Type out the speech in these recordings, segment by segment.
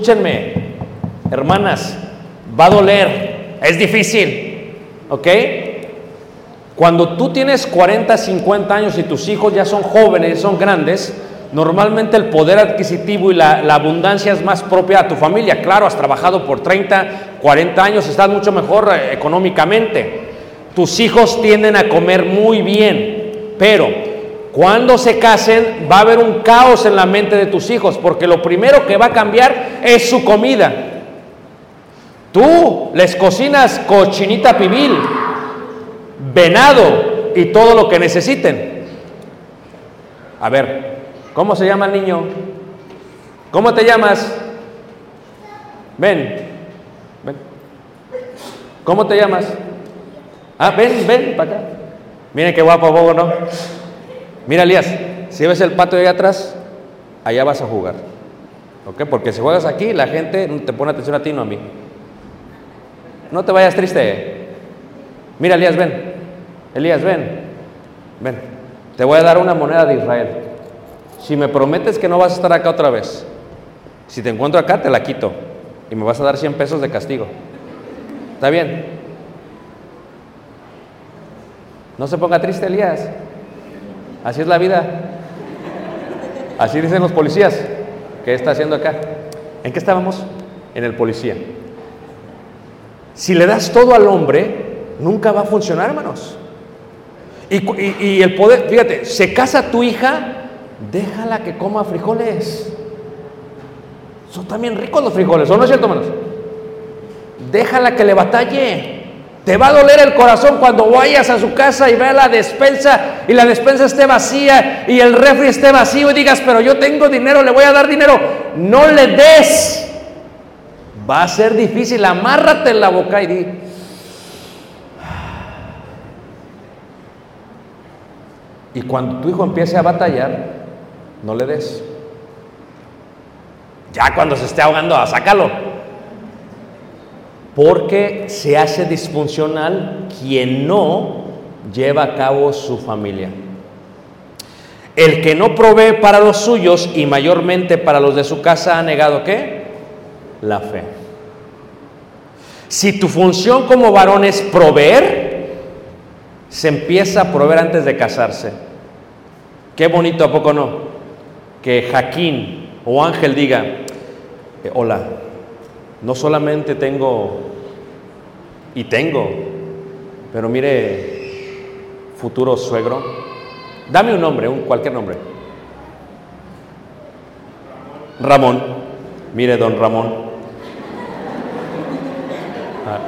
Escúchenme, hermanas, va a doler, es difícil, ¿ok? Cuando tú tienes 40, 50 años y tus hijos ya son jóvenes, son grandes, normalmente el poder adquisitivo y la, abundancia es más propia a tu familia. Claro, has trabajado por 30, 40 años, estás mucho mejor eh, económicamente. Tus hijos tienden a comer muy bien, pero cuando se casen va a haber un caos en la mente de tus hijos, porque lo primero que va a cambiar es su comida. Tú les cocinas cochinita pibil, venado y todo lo que necesiten. A ver, ¿cómo se llama el niño? ¿Cómo te llamas? Ven, ven. ¿Cómo te llamas? Ah, ven, ven para acá. Miren qué guapo, poco, ¿no? Mira, Elías, si ves el patio de allá atrás, allá vas a jugar. ¿Ok? Porque si juegas aquí, la gente te pone atención a ti, no a mí. No te vayas triste. Mira, Elías, ven. Elías, ven. Ven. Te voy a dar una moneda de Israel. Si me prometes que no vas a estar acá otra vez, si te encuentro acá, te la quito. Y me vas a dar 100 pesos de castigo. ¿Está bien? No se ponga triste, Elías. Así es la vida. Así dicen los policías. ¿Qué está haciendo acá? ¿En qué estábamos? En el policía. Si le das todo al hombre, nunca va a funcionar, hermanos. Y, el poder, fíjate, se casa tu hija, déjala que coma frijoles. Son también ricos los frijoles, ¿o no es cierto, hermanos? Déjala que le batalle. Te va a doler el corazón cuando vayas a su casa y vea la despensa y la despensa esté vacía y el refri esté vacío y digas, pero yo tengo dinero, le voy a dar dinero. No le des. Va a ser difícil, amárrate en la boca y di. Y cuando tu hijo empiece a batallar, no le des. Ya cuando se esté ahogando, sácalo. Porque se hace disfuncional quien no lleva a cabo su familia. El que no provee para los suyos y mayormente para los de su casa ha negado qué? La fe. Si tu función como varón es proveer, se empieza a proveer antes de casarse. Qué bonito, ¿a poco no? Que Jaquín o Ángel diga, eh, hola, no solamente tengo, y tengo, pero mire, futuro suegro, dame un nombre, un cualquier nombre. Ramón, mire don Ramón. Ah.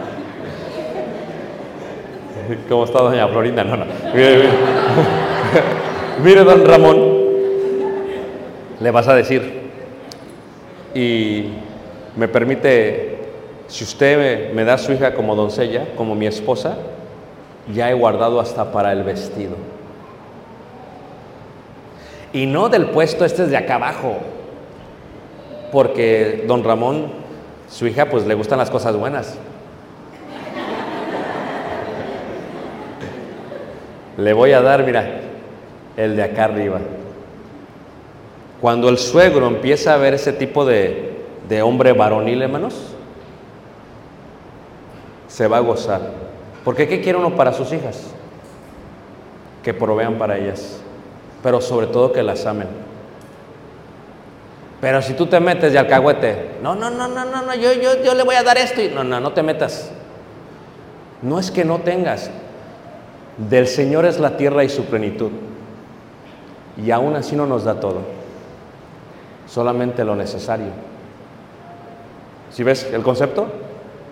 ¿Cómo está doña Florinda? No, no. Mire, mire. Mire, don Ramón, le vas a decir, y me permite, si usted me, da su hija como doncella, como mi esposa, ya he guardado hasta para el vestido. Y no del puesto este es de acá abajo, porque don Ramón, su hija, pues le gustan las cosas buenas. Le voy a dar, mira, el de acá arriba. Cuando el suegro empieza a ver ese tipo de, de hombre varonil, hermanos, se va a gozar. Porque ¿qué quiere uno para sus hijas? Que provean para ellas, pero sobre todo que las amen. Pero si tú te metes de alcahuete, no, no, no, no, no, no yo, yo, yo le voy a dar esto y no, no, no te metas. No es que no tengas, del Señor es la tierra y su plenitud. Y aún así no nos da todo, solamente lo necesario. ¿Sí ves el concepto?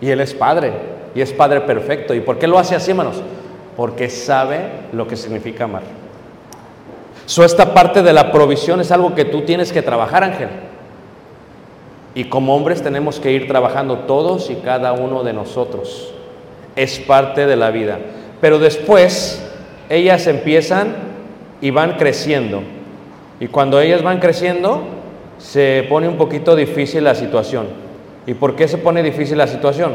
Y Él es Padre, y es Padre perfecto. ¿Y por qué lo hace así, hermanos? Porque sabe lo que significa amar. So, esta parte de la provisión es algo que tú tienes que trabajar, Ángel. Y como hombres tenemos que ir trabajando todos y cada uno de nosotros. Es parte de la vida. Pero después ellas empiezan y van creciendo. Y cuando ellas van creciendo, se pone un poquito difícil la situación. ¿Y por qué se pone difícil la situación?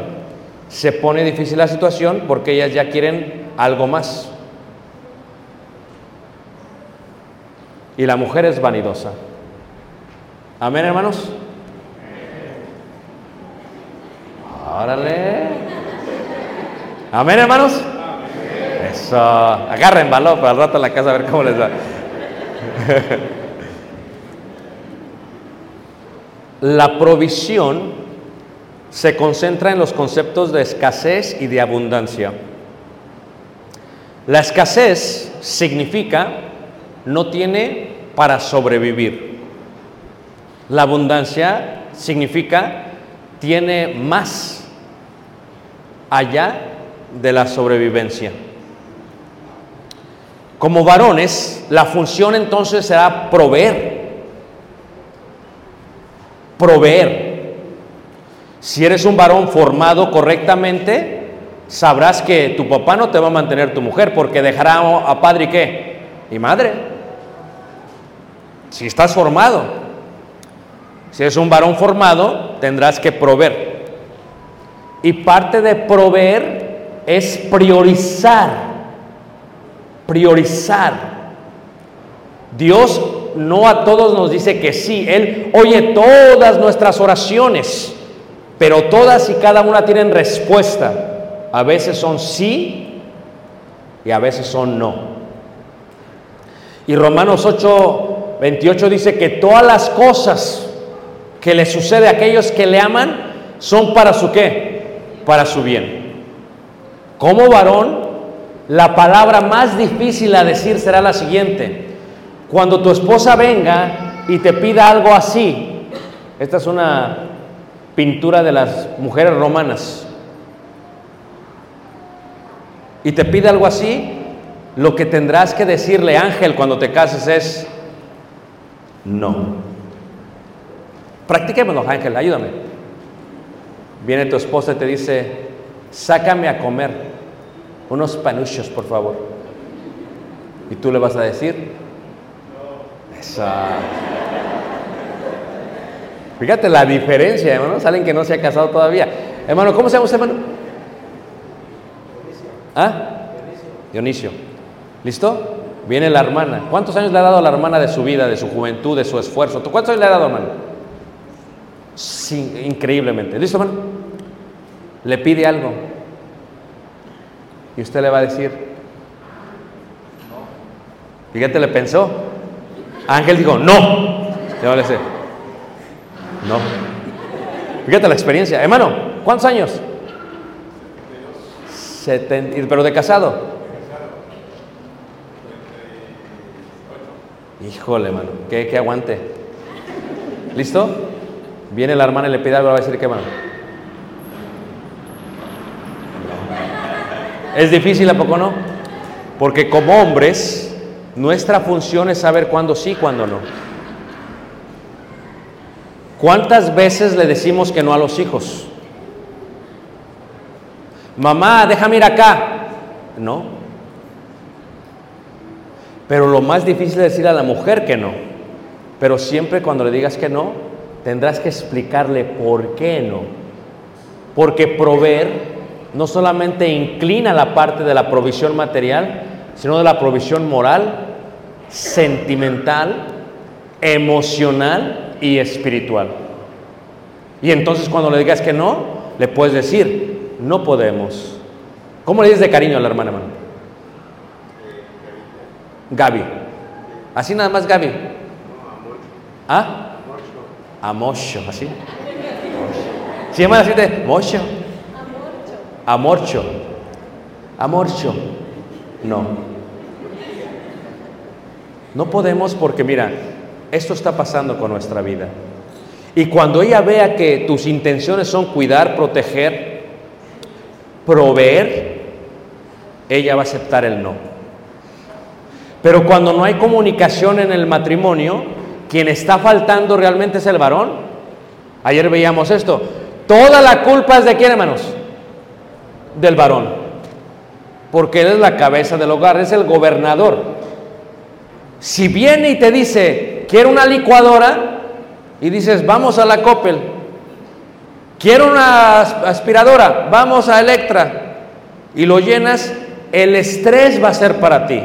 Se pone difícil la situación porque ellas ya quieren algo más. Y la mujer es vanidosa. Amén, hermanos. Órale. Amén, hermanos. Eso. Agarren valor para el rato en la casa a ver cómo les va. La provisión se concentra en los conceptos de escasez y de abundancia. La escasez significa no tiene para sobrevivir. La abundancia significa tiene más allá de la sobrevivencia. Como varones, la función entonces será proveer. Proveer. Si eres un varón formado correctamente, sabrás que tu papá no te va a mantener tu mujer porque dejará a padre y qué? Y madre. Si estás formado. Si eres un varón formado, tendrás que proveer. Y parte de proveer es priorizar priorizar. Dios no a todos nos dice que sí, Él oye todas nuestras oraciones, pero todas y cada una tienen respuesta. A veces son sí y a veces son no. Y Romanos 8, 28 dice que todas las cosas que le sucede a aquellos que le aman son para su qué? Para su bien. Como varón, la palabra más difícil a decir será la siguiente. Cuando tu esposa venga y te pida algo así, esta es una pintura de las mujeres romanas, y te pide algo así, lo que tendrás que decirle, Ángel, cuando te cases es, no. Practiquémoslo, Ángel, ayúdame. Viene tu esposa y te dice, sácame a comer unos panuchos, por favor. Y tú le vas a decir, esa. Fíjate la diferencia, hermano. Alguien que no se ha casado todavía. Hermano, ¿cómo se llama usted, hermano? ¿Ah? Dionisio. ¿Listo? Viene la hermana. ¿Cuántos años le ha dado a la hermana de su vida, de su juventud, de su esfuerzo? ¿Tú cuántos años le ha dado, hermano? Sí, increíblemente. ¿Listo, hermano? Le pide algo. Y usted le va a decir, fíjate, le pensó. Ángel dijo, no. Le va a decir, no. Fíjate la experiencia. Hermano, ¿cuántos años? Seten- pero de casado. Híjole, hermano, que, que aguante. ¿Listo? Viene la hermana y le pide algo, va a decir qué mano. Es difícil, ¿a poco no? Porque como hombres, nuestra función es saber cuándo sí, cuándo no. ¿Cuántas veces le decimos que no a los hijos? Mamá, déjame ir acá. No. Pero lo más difícil es decir a la mujer que no. Pero siempre cuando le digas que no, tendrás que explicarle por qué no. Porque proveer no solamente inclina la parte de la provisión material, sino de la provisión moral, sentimental, emocional y espiritual. Y entonces cuando le digas que no, le puedes decir, no podemos. ¿Cómo le dices de cariño a la hermana, hermano? Gaby. Así nada más Gaby. ¿Ah? Amorcho, así. Se llama así de mocho. Amorcho. Amorcho. No. No podemos porque mira, esto está pasando con nuestra vida. Y cuando ella vea que tus intenciones son cuidar, proteger, proveer, ella va a aceptar el no. Pero cuando no hay comunicación en el matrimonio, quien está faltando realmente es el varón. Ayer veíamos esto. Toda la culpa es de quién, hermanos? Del varón. Porque él es la cabeza del hogar, es el gobernador. Si viene y te dice, quiero una licuadora, y dices, vamos a la Coppel, quiero una aspiradora, vamos a Electra, y lo llenas, el estrés va a ser para ti.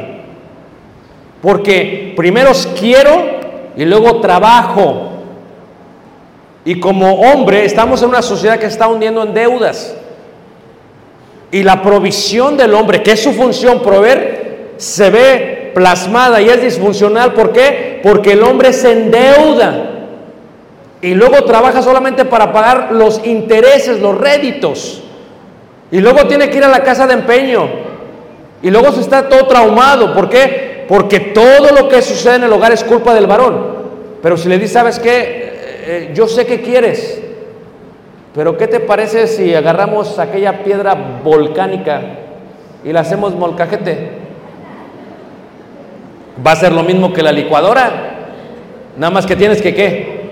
Porque primero quiero y luego trabajo. Y como hombre estamos en una sociedad que está hundiendo en deudas. Y la provisión del hombre, que es su función proveer, se ve plasmada y es disfuncional. ¿Por qué? Porque el hombre se endeuda. Y luego trabaja solamente para pagar los intereses, los réditos. Y luego tiene que ir a la casa de empeño. Y luego se está todo traumado. ¿Por qué? Porque todo lo que sucede en el hogar es culpa del varón. Pero si le dices, ¿sabes qué? Eh, eh, yo sé que quieres. Pero ¿qué te parece si agarramos aquella piedra volcánica y la hacemos molcajete? Va a ser lo mismo que la licuadora. Nada más que tienes que qué.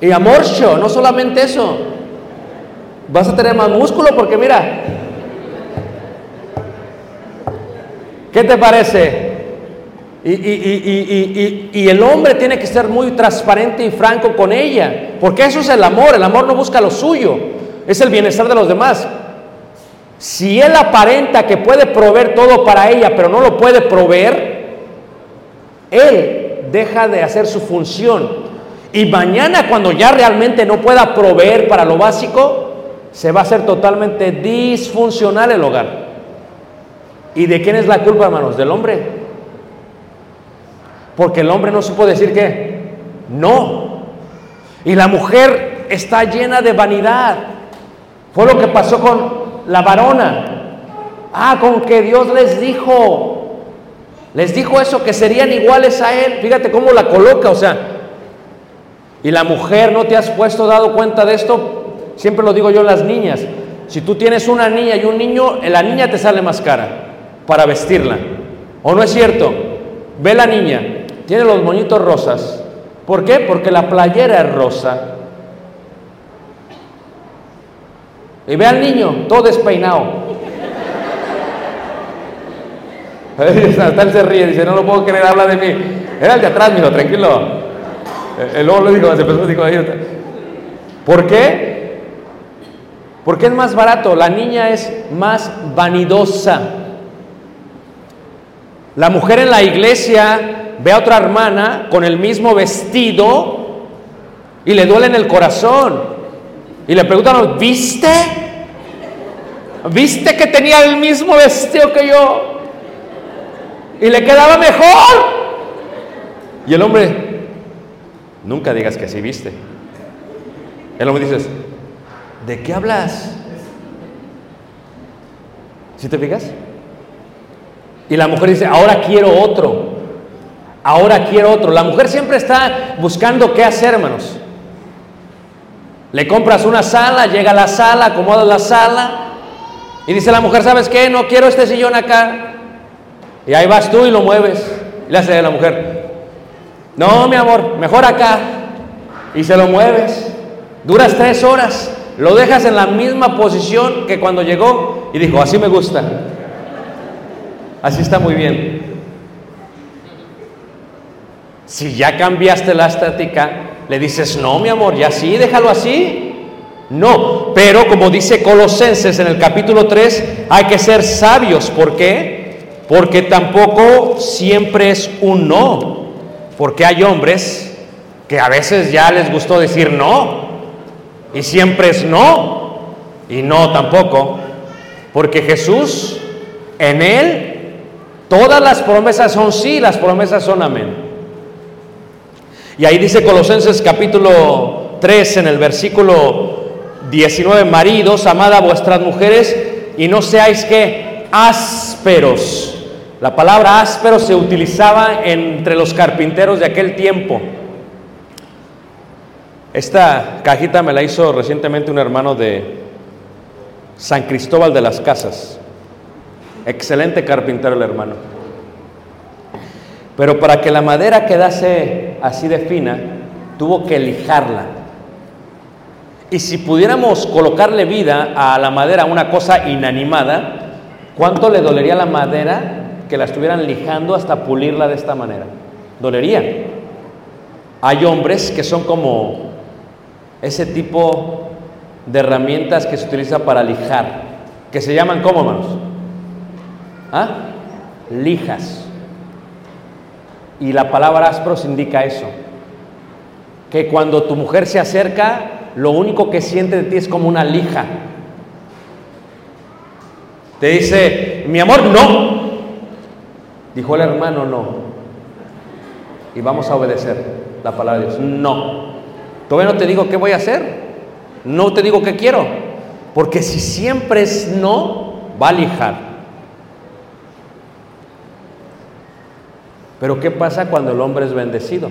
Y amorcho, no solamente eso. Vas a tener más músculo porque mira. ¿Qué te parece? Y, y, y, y, el hombre tiene que ser muy transparente y franco con ella, porque eso es el amor, el amor no busca lo suyo, es el bienestar de los demás. Si él aparenta que puede proveer todo para ella, pero no lo puede proveer, él deja de hacer su función. Y mañana cuando ya realmente no pueda proveer para lo básico, se va a hacer totalmente disfuncional el hogar. ¿Y de quién es la culpa, hermanos? Del hombre. Porque el hombre no supo decir qué. No. Y la mujer está llena de vanidad. Fue lo que pasó con la varona. Ah, con que Dios les dijo. Les dijo eso, que serían iguales a él. Fíjate cómo la coloca, o sea. Y la mujer, ¿no te has puesto dado cuenta de esto? Siempre lo digo yo a las niñas. Si tú tienes una niña y un niño, la niña te sale más cara para vestirla. ¿O no es cierto? Ve la niña, tiene los moñitos rosas. ¿Por qué? Porque la playera es rosa. Y ve al niño, todo despeinado. Hasta él se ríe, dice, no lo puedo creer, habla de mí. Era el de atrás, mijo, tranquilo. El luego lo dijo, se empezó, dijo, ahí ¿Por qué? Porque es más barato, la niña es más vanidosa. La mujer en la iglesia ve a otra hermana con el mismo vestido y le duele en el corazón. Y le preguntan, ¿viste? ¿Viste que tenía el mismo vestido que yo? Y le quedaba mejor. Y el hombre, nunca digas que sí viste. El hombre dice, ¿de qué hablas? ¿Sí te fijas? Y la mujer dice, ahora quiero otro. ahora quiero otro. La mujer siempre está buscando qué hacer, hermanos. Le compras una sala, llega a la sala, acomodas la sala y dice la mujer, ¿sabes qué? No quiero este sillón acá. Y ahí vas tú y lo mueves. Y le hace a la mujer, no, mi amor, mejor acá. Y se lo mueves. Duras tres horas. Lo dejas en la misma posición que cuando llegó y dijo, así me gusta. Así está muy bien. Si ya cambiaste la estática, le dices, no, mi amor, ya sí, déjalo así. No, pero como dice Colosenses en el capítulo 3, hay que ser sabios. ¿Por qué? Porque tampoco siempre es un no. Porque hay hombres que a veces ya les gustó decir no. Y siempre es no. Y no tampoco. Porque Jesús, en Él, todas las promesas son sí, las promesas son amén. Y ahí dice Colosenses capítulo 3 en el versículo 19, maridos, amad a vuestras mujeres y no seáis que ásperos. La palabra áspero se utilizaba entre los carpinteros de aquel tiempo. Esta cajita me la hizo recientemente un hermano de San Cristóbal de las Casas. Excelente carpintero el hermano. Pero para que la madera quedase así de fina, tuvo que lijarla. Y si pudiéramos colocarle vida a la madera, una cosa inanimada, ¿cuánto le dolería la madera que la estuvieran lijando hasta pulirla de esta manera? Dolería. Hay hombres que son como ese tipo de herramientas que se utiliza para lijar, que se llaman ¿cómo, hermanos? ¿Ah? Lijas. Y la palabra áspros indica eso. Que cuando tu mujer se acerca, lo único que siente de ti es como una lija. Te dice, mi amor, no. Dijo el hermano, no. Y vamos a obedecer la palabra de Dios. No. Todavía no te digo qué voy a hacer. No te digo qué quiero. Porque si siempre es no, va a lijar. Pero ¿qué pasa cuando el hombre es bendecido?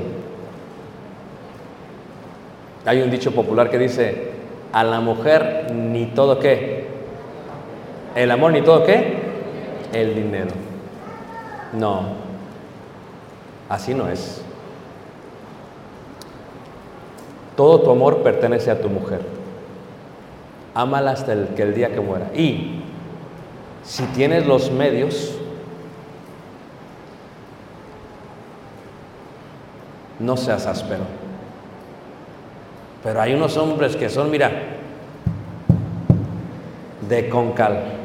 Hay un dicho popular que dice, a la mujer ni todo qué. El amor ni todo qué. El dinero. No. Así no es. Todo tu amor pertenece a tu mujer. Ámala hasta el, que el día que muera. Y si tienes los medios, no seas áspero. Pero hay unos hombres que son, mira, de concal.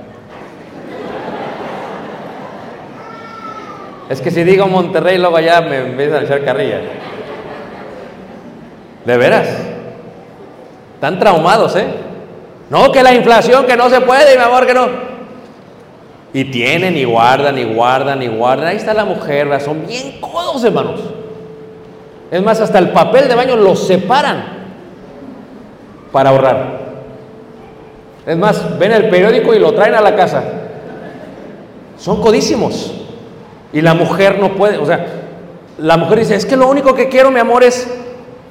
Es que si digo Monterrey, luego allá me empiezan a echar carrilla. De veras. Están traumados, ¿eh? No, que la inflación, que no se puede, mi amor, que no. Y tienen y guardan y guardan y guardan. Ahí está la mujer, son bien codos, hermanos. Es más, hasta el papel de baño lo separan para ahorrar. Es más, ven el periódico y lo traen a la casa. Son codísimos. Y la mujer no puede, o sea, la mujer dice, es que lo único que quiero, mi amor, es,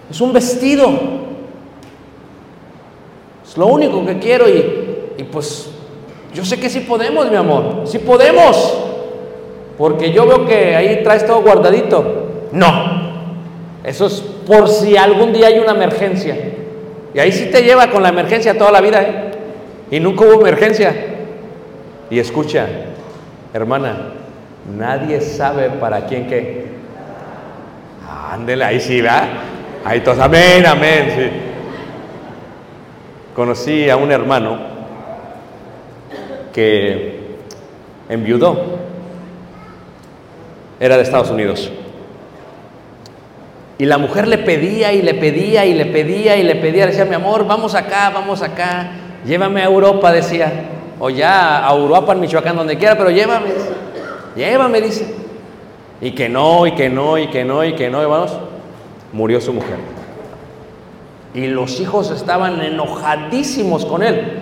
es un vestido. Es lo único que quiero y, y pues yo sé que sí podemos, mi amor, sí podemos. Porque yo veo que ahí traes todo guardadito. No, eso es por si algún día hay una emergencia. Y ahí sí te lleva con la emergencia toda la vida, ¿eh? Y nunca hubo emergencia. Y escucha, hermana, nadie sabe para quién qué. Ándele, ahí sí, ¿verdad? Ahí todos, amén, amén, sí. Conocí a un hermano que enviudó. Era de Estados Unidos. Y la mujer le pedía y le pedía y le pedía y le pedía, decía, mi amor, vamos acá, vamos acá, llévame a Europa, decía, o ya a Europa, en Michoacán, donde quiera, pero llévame, llévame, dice. Y que no, y que no, y que no, y que no, hermanos, murió su mujer. Y los hijos estaban enojadísimos con él,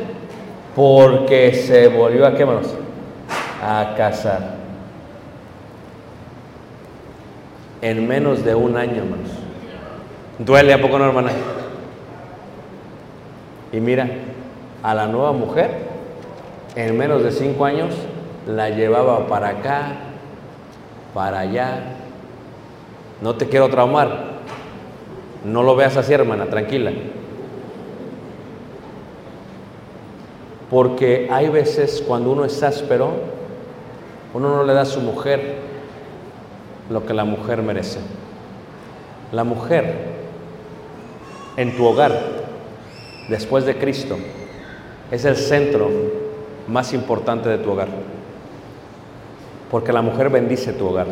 porque se volvió a qué, hermanos, a casar. en menos de un año, hermanos. Duele a poco no, hermana. Y mira, a la nueva mujer, en menos de cinco años, la llevaba para acá, para allá. No te quiero traumar. No lo veas así, hermana, tranquila. Porque hay veces cuando uno es áspero, uno no le da a su mujer lo que la mujer merece. La mujer en tu hogar, después de Cristo, es el centro más importante de tu hogar. Porque la mujer bendice tu hogar.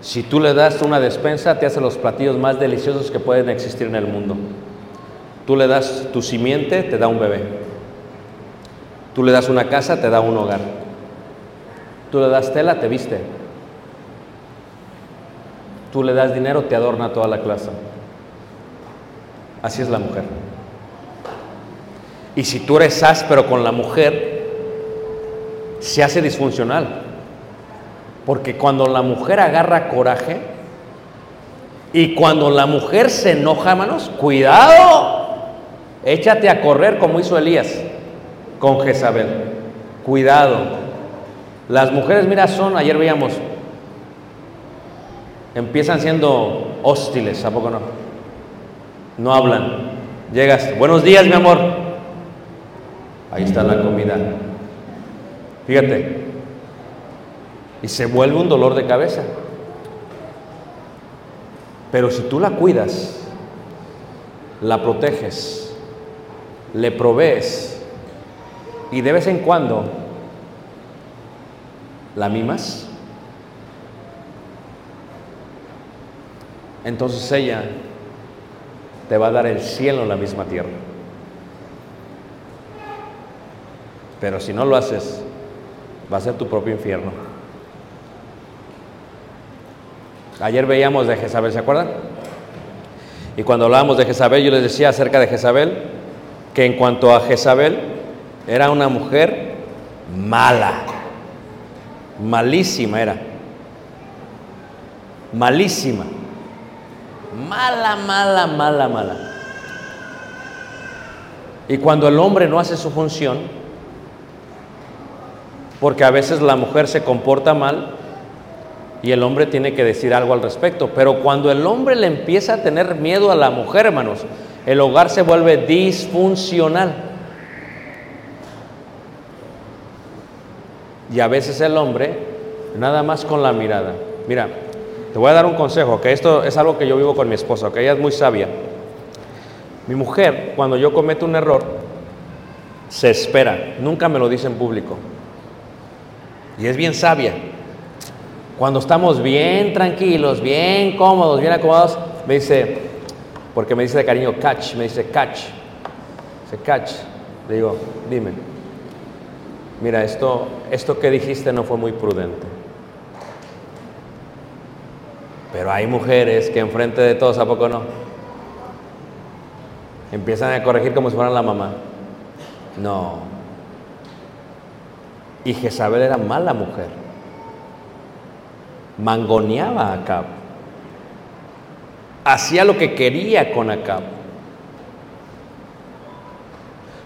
Si tú le das una despensa, te hace los platillos más deliciosos que pueden existir en el mundo. Tú le das tu simiente, te da un bebé. Tú le das una casa, te da un hogar. Tú le das tela, te viste. Tú le das dinero, te adorna toda la clase. Así es la mujer. Y si tú eres áspero con la mujer, se hace disfuncional. Porque cuando la mujer agarra coraje y cuando la mujer se enoja, hermanos, cuidado. Échate a correr como hizo Elías con Jezabel. Cuidado. Las mujeres, mira, son, ayer veíamos, empiezan siendo hostiles, ¿a poco no? No hablan. Llegas, buenos días, mi amor. Ahí está la comida. Fíjate. Y se vuelve un dolor de cabeza. Pero si tú la cuidas, la proteges, le provees y de vez en cuando la mimas, entonces ella te va a dar el cielo en la misma tierra. Pero si no lo haces, va a ser tu propio infierno. Ayer veíamos de Jezabel, ¿se acuerdan? Y cuando hablábamos de Jezabel, yo les decía acerca de Jezabel que en cuanto a Jezabel, era una mujer mala, malísima era, malísima, mala, mala, mala, mala. Y cuando el hombre no hace su función, porque a veces la mujer se comporta mal y el hombre tiene que decir algo al respecto, pero cuando el hombre le empieza a tener miedo a la mujer, hermanos, el hogar se vuelve disfuncional. Y a veces el hombre, nada más con la mirada. Mira, te voy a dar un consejo, que esto es algo que yo vivo con mi esposa, que ella es muy sabia. Mi mujer, cuando yo cometo un error, se espera, nunca me lo dice en público. Y es bien sabia. Cuando estamos bien tranquilos, bien cómodos, bien acomodados, me dice, porque me dice de cariño catch, me dice catch, dice catch. Le digo, dime, mira, esto, esto que dijiste no fue muy prudente. Pero hay mujeres que enfrente de todos, ¿a poco no? Empiezan a corregir como si fueran la mamá. No. Y Jezabel era mala mujer mangoneaba a Acab. Hacía lo que quería con Acab.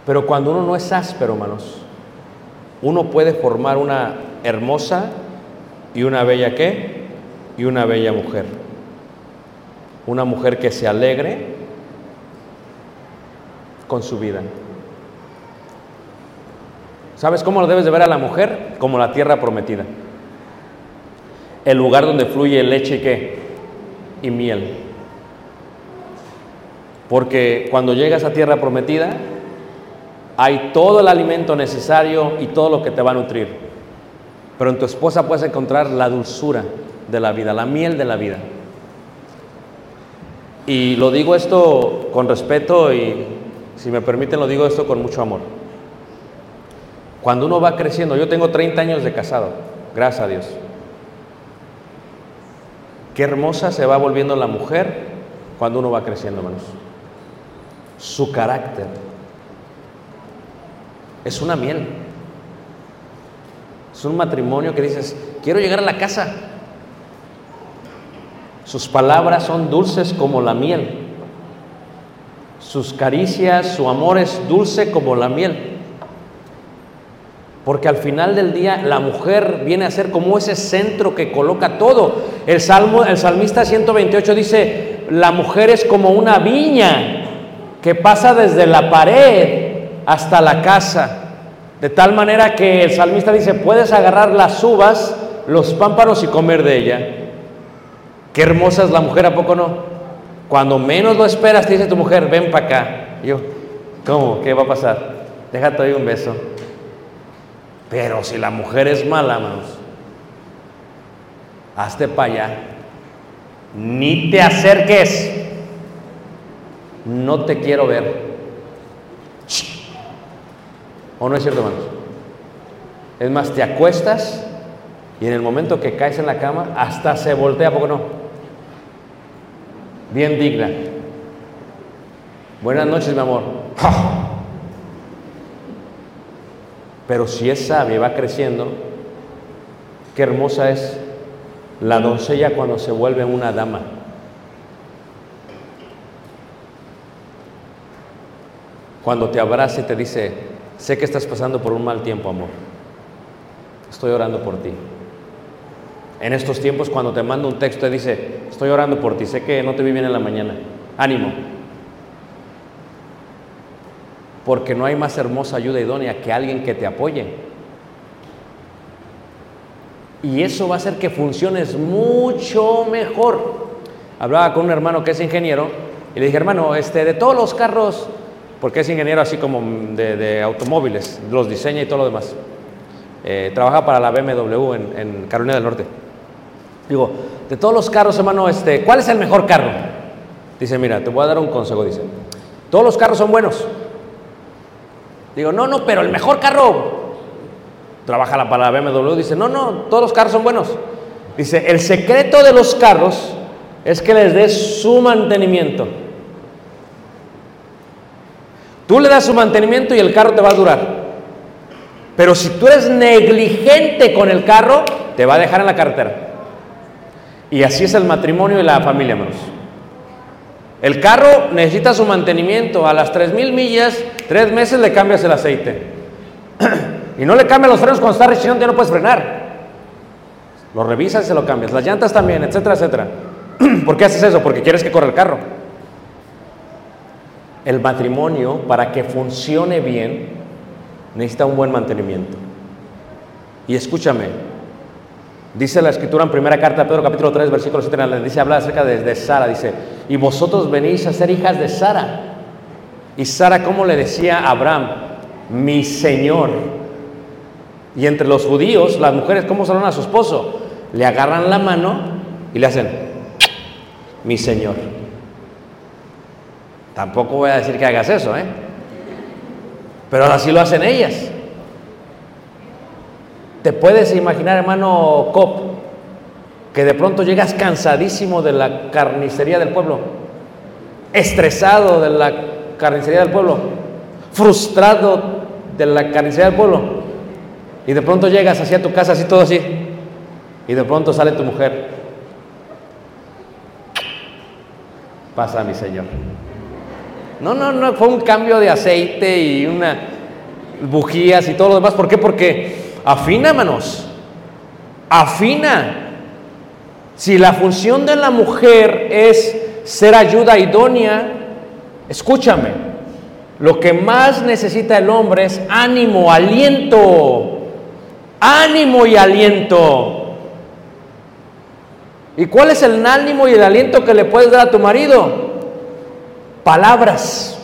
Pero cuando uno no es áspero, hermanos, uno puede formar una hermosa y una bella qué? Y una bella mujer. Una mujer que se alegre con su vida. ¿Sabes cómo lo debes de ver a la mujer? Como la tierra prometida el lugar donde fluye leche y qué? Y miel. Porque cuando llegas a tierra prometida, hay todo el alimento necesario y todo lo que te va a nutrir. Pero en tu esposa puedes encontrar la dulzura de la vida, la miel de la vida. Y lo digo esto con respeto y, si me permiten, lo digo esto con mucho amor. Cuando uno va creciendo, yo tengo 30 años de casado, gracias a Dios. Qué hermosa se va volviendo la mujer cuando uno va creciendo, hermanos. Su carácter es una miel. Es un matrimonio que dices, quiero llegar a la casa. Sus palabras son dulces como la miel. Sus caricias, su amor es dulce como la miel. Porque al final del día la mujer viene a ser como ese centro que coloca todo. El salmo, el salmista 128 dice, la mujer es como una viña que pasa desde la pared hasta la casa. De tal manera que el salmista dice, puedes agarrar las uvas, los pámpanos y comer de ella. Qué hermosa es la mujer, ¿a poco no? Cuando menos lo esperas, te dice tu mujer, ven para acá. Yo, ¿cómo? ¿Qué va a pasar? Déjate ahí un beso. Pero si la mujer es mala, hermanos, hazte para allá. Ni te acerques. No te quiero ver. ¿O no es cierto, hermanos? Es más, te acuestas y en el momento que caes en la cama, hasta se voltea, ¿a poco no? Bien digna. Buenas noches, mi amor. Pero si es sabia y va creciendo, qué hermosa es la doncella cuando se vuelve una dama. Cuando te abraza y te dice, sé que estás pasando por un mal tiempo, amor. Estoy orando por ti. En estos tiempos, cuando te manda un texto, te dice, estoy orando por ti, sé que no te vi bien en la mañana. Ánimo. Porque no hay más hermosa ayuda idónea que alguien que te apoye. Y eso va a hacer que funciones mucho mejor. Hablaba con un hermano que es ingeniero y le dije, hermano, este, de todos los carros, porque es ingeniero así como de, automóviles, los diseña y todo lo demás. Eh, trabaja para la BMW en, en, Carolina del Norte. Digo, de todos los carros, hermano, este, ¿cuál es el mejor carro? Dice, mira, te voy a dar un consejo, dice. Todos los carros son buenos. Digo, no, no, pero el mejor carro. Trabaja la BMW, dice, no, no, todos los carros son buenos. Dice, el secreto de los carros es que les des su mantenimiento. Tú le das su mantenimiento y el carro te va a durar. Pero si tú eres negligente con el carro, te va a dejar en la carretera. Y así es el matrimonio y la familia, hermanos. El carro necesita su mantenimiento. A las 3.000 millas, tres meses le cambias el aceite. y no le cambias los frenos cuando está rechinando, ya no puedes frenar. Lo revisas y se lo cambias. Las llantas también, etcétera, etcétera. ¿Por qué haces eso? Porque quieres que corra el carro. El matrimonio, para que funcione bien, necesita un buen mantenimiento. Y escúchame, dice la escritura en primera carta de Pedro capítulo 3, versículo 7, dice, habla acerca de, Sara, dice, y vosotros venís a ser hijas de Sara. Y Sara, ¿cómo le decía a Abraham? Mi Señor. Y entre los judíos, las mujeres, ¿cómo saludan a su esposo? Le agarran la mano y le hacen, mi Señor. Tampoco voy a decir que hagas eso, ¿eh? Pero así lo hacen ellas. ¿Te puedes imaginar, hermano Cop, que de pronto llegas cansadísimo de la carnicería del pueblo, estresado de la carnicería del pueblo, frustrado de la carnicería del pueblo, y de pronto llegas hacia tu casa así todo así, y de pronto sale tu mujer, pasa mi Señor. No, no, no, fue un cambio de aceite y una bujías y todo lo demás. ¿Por qué? Porque afina, manos. Afina. Si la función de la mujer es ser ayuda idónea, escúchame. Lo que más necesita el hombre es ánimo, aliento. Ánimo y aliento. ¿Y cuál es el ánimo y el aliento que le puedes dar a tu marido? palabras,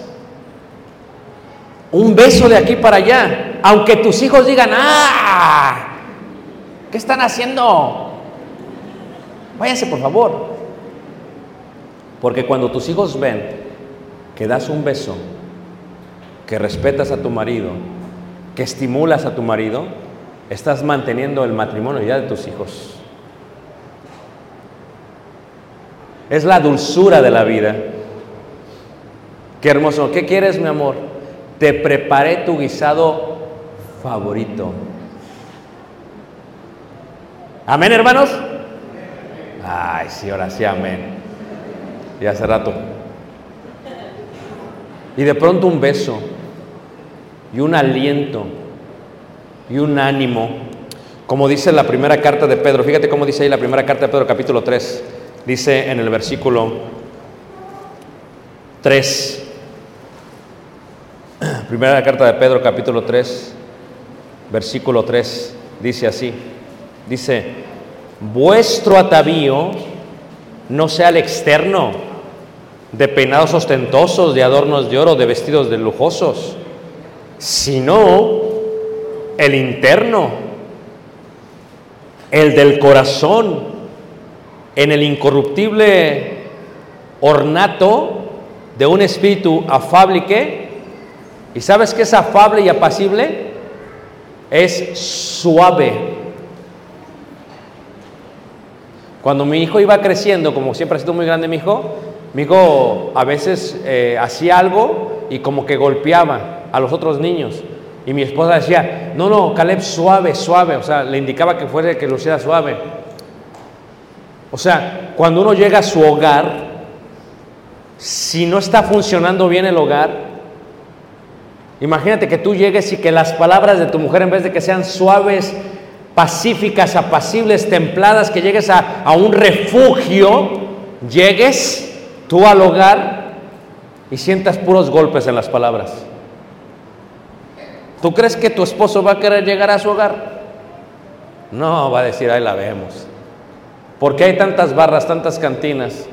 un beso de aquí para allá, aunque tus hijos digan, ah, ¿qué están haciendo? Váyanse por favor, porque cuando tus hijos ven que das un beso, que respetas a tu marido, que estimulas a tu marido, estás manteniendo el matrimonio ya de tus hijos. Es la dulzura de la vida. Qué hermoso. ¿Qué quieres, mi amor? Te preparé tu guisado favorito. Amén, hermanos. Ay, sí, ahora sí, amén. Y hace rato. Y de pronto un beso, y un aliento, y un ánimo, como dice la primera carta de Pedro. Fíjate cómo dice ahí la primera carta de Pedro, capítulo 3. Dice en el versículo 3. Primera carta de Pedro, capítulo 3, versículo 3. Dice así. Dice, vuestro atavío no sea el externo, de peinados ostentosos, de adornos de oro, de vestidos de lujosos, sino el interno, el del corazón, en el incorruptible ornato de un espíritu afable y qué? ¿Y sabes qué es afable y apacible? Es suave. Cuando mi hijo iba creciendo, como siempre ha sido muy grande mi hijo, mi hijo a veces eh, hacía algo y como que golpeaba a los otros niños. Y mi esposa decía, no, no, Caleb, suave, suave. O sea, le indicaba que fuera que lo hiciera suave. O sea, cuando uno llega a su hogar, si no está funcionando bien el hogar, imagínate que tú llegues y que las palabras de tu mujer, en vez de que sean suaves, pacíficas, apacibles, templadas, que llegues a, a un refugio, llegues tú al hogar y sientas puros golpes en las palabras. ¿Tú crees que tu esposo va a querer llegar a su hogar? No, va a decir, ahí la vemos. ¿Por qué hay tantas barras, tantas cantinas?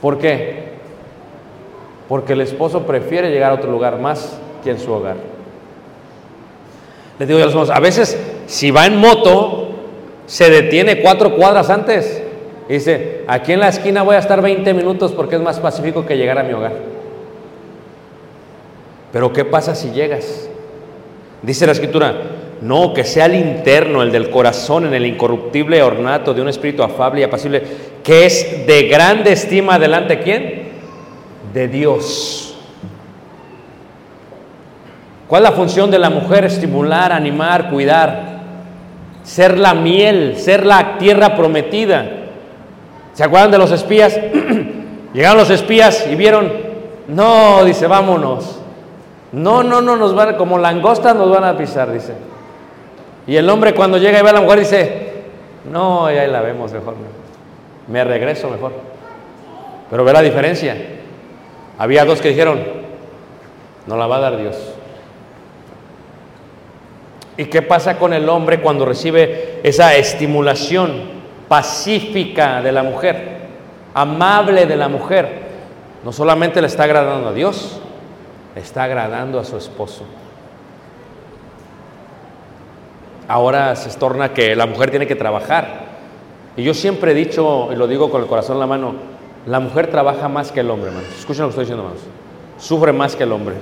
¿Por qué? Porque el esposo prefiere llegar a otro lugar más que en su hogar. Les digo a los hermanos, a veces si va en moto, se detiene cuatro cuadras antes. Y dice, aquí en la esquina voy a estar 20 minutos porque es más pacífico que llegar a mi hogar. Pero ¿qué pasa si llegas? Dice la escritura, no, que sea el interno, el del corazón, en el incorruptible ornato de un espíritu afable y apacible, que es de grande estima delante de quién? De Dios. ¿Cuál es la función de la mujer? Estimular, animar, cuidar, ser la miel, ser la tierra prometida. ¿Se acuerdan de los espías? Llegaron los espías y vieron, no, dice, vámonos. No, no, no, nos van, como langostas nos van a pisar, dice. Y el hombre cuando llega y ve a la mujer dice, no, ya la vemos mejor, me regreso mejor. Pero ve la diferencia. Había dos que dijeron, no la va a dar Dios. ¿Y qué pasa con el hombre cuando recibe esa estimulación pacífica de la mujer, amable de la mujer? No solamente le está agradando a Dios, le está agradando a su esposo. Ahora se torna que la mujer tiene que trabajar. Y yo siempre he dicho, y lo digo con el corazón en la mano, la mujer trabaja más que el hombre, hermanos. Escuchen lo que estoy diciendo, hermanos. Sufre más que el hombre.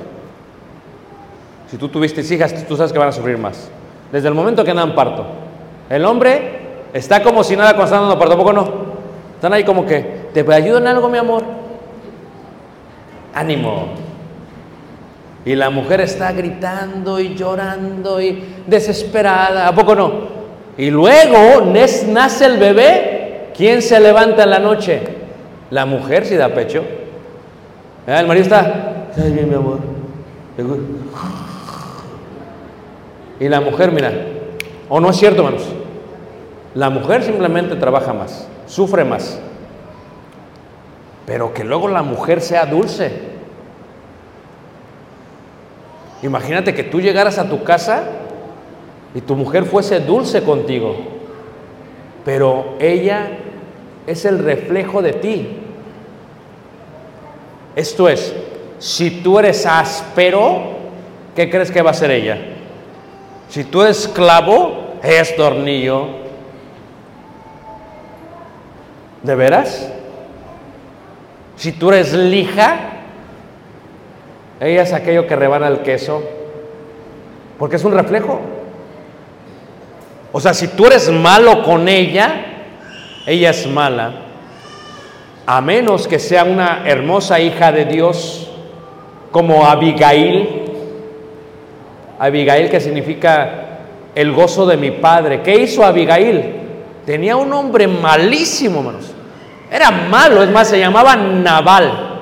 Si tú tuviste hijas, tú sabes que van a sufrir más. Desde el momento que andan parto. El hombre está como si nada cuando están dando parto, ¿poco no? Están ahí como que, ¿te ayudo en algo, mi amor? Ánimo. Y la mujer está gritando y llorando y desesperada, ¿a poco no? Y luego nace el bebé, ¿quién se levanta en la noche? La mujer si da pecho. El marido está, ay bien mi amor. Y la mujer, mira, o no es cierto, hermanos. La mujer simplemente trabaja más, sufre más. Pero que luego la mujer sea dulce. Imagínate que tú llegaras a tu casa y tu mujer fuese dulce contigo, pero ella es el reflejo de ti. Esto es, si tú eres áspero, ¿qué crees que va a ser ella? Si tú eres esclavo, es tornillo. ¿De veras? Si tú eres lija, ella es aquello que rebana el queso, porque es un reflejo. O sea, si tú eres malo con ella, ella es mala, a menos que sea una hermosa hija de Dios como Abigail. Abigail que significa el gozo de mi padre. ¿Qué hizo Abigail? Tenía un hombre malísimo, hermanos. Era malo, es más, se llamaba Naval.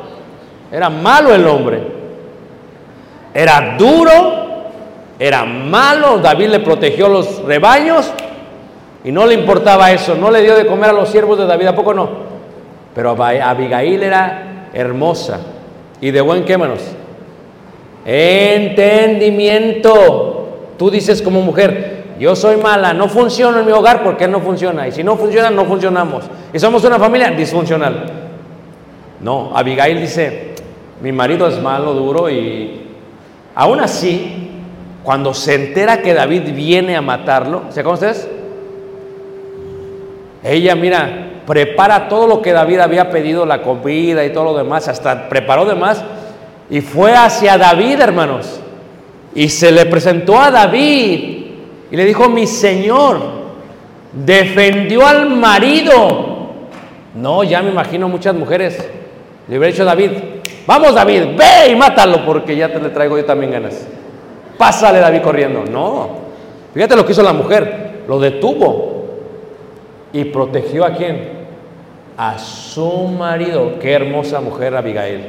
Era malo el hombre. Era duro, era malo. David le protegió los rebaños y no le importaba eso. No le dio de comer a los siervos de David, ¿a poco no? Pero Abigail era hermosa y de buen qué, hermanos. Entendimiento. Tú dices como mujer, yo soy mala, no funciono en mi hogar porque no funciona. Y si no funciona, no funcionamos. Y somos una familia disfuncional. No, Abigail dice, mi marido es malo, duro y aún así, cuando se entera que David viene a matarlo, ¿se acuerdan ustedes? Ella, mira, prepara todo lo que David había pedido, la comida y todo lo demás, hasta preparó demás y fue hacia David, hermanos. Y se le presentó a David y le dijo, mi señor, defendió al marido. No, ya me imagino muchas mujeres. Le hubiera dicho a David, vamos David, ve y mátalo porque ya te le traigo yo también ganas. Pásale David corriendo. No, fíjate lo que hizo la mujer, lo detuvo y protegió a quién? A su marido. Qué hermosa mujer Abigail.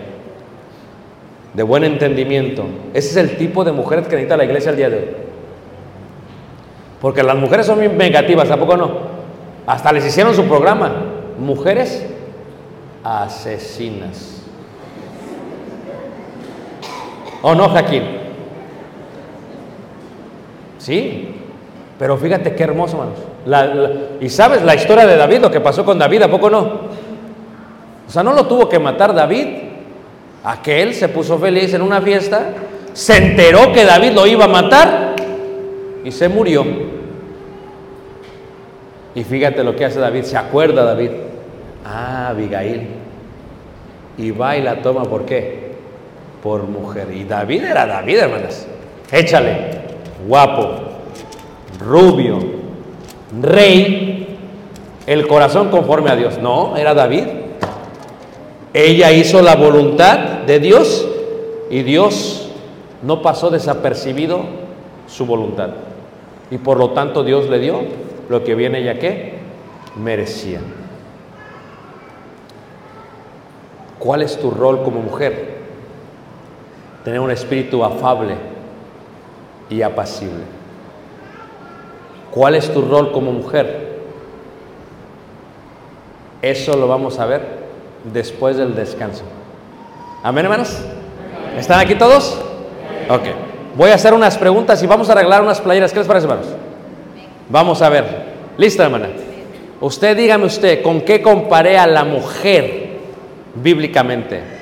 De buen entendimiento. Ese es el tipo de mujeres que necesita la iglesia el día de hoy. Porque las mujeres son muy negativas, ¿a poco no? Hasta les hicieron su programa. Mujeres asesinas. ¿O no, Jaquín? Sí, pero fíjate qué hermoso, hermanos. Y sabes la historia de David, lo que pasó con David, ¿a poco no? O sea, no lo tuvo que matar David. Aquel se puso feliz en una fiesta, se enteró que David lo iba a matar y se murió. Y fíjate lo que hace David, se acuerda David. Ah, Abigail. Y va y la toma, ¿por qué? Por mujer. Y David era David, hermanas. Échale, guapo, rubio, rey, el corazón conforme a Dios. No, era David. Ella hizo la voluntad de Dios y Dios no pasó desapercibido su voluntad. Y por lo tanto Dios le dio lo que viene ya que merecía. ¿Cuál es tu rol como mujer? Tener un espíritu afable y apacible. ¿Cuál es tu rol como mujer? Eso lo vamos a ver después del descanso. Amén, hermanos. ¿Están aquí todos? Ok. Voy a hacer unas preguntas y vamos a arreglar unas playeras. ¿Qué les parece, hermanos? Vamos a ver. ¿Lista, hermana? Usted dígame usted, ¿con qué comparé a la mujer bíblicamente?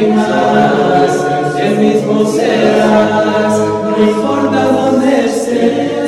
y más, el mismo serás, no importa dónde estés.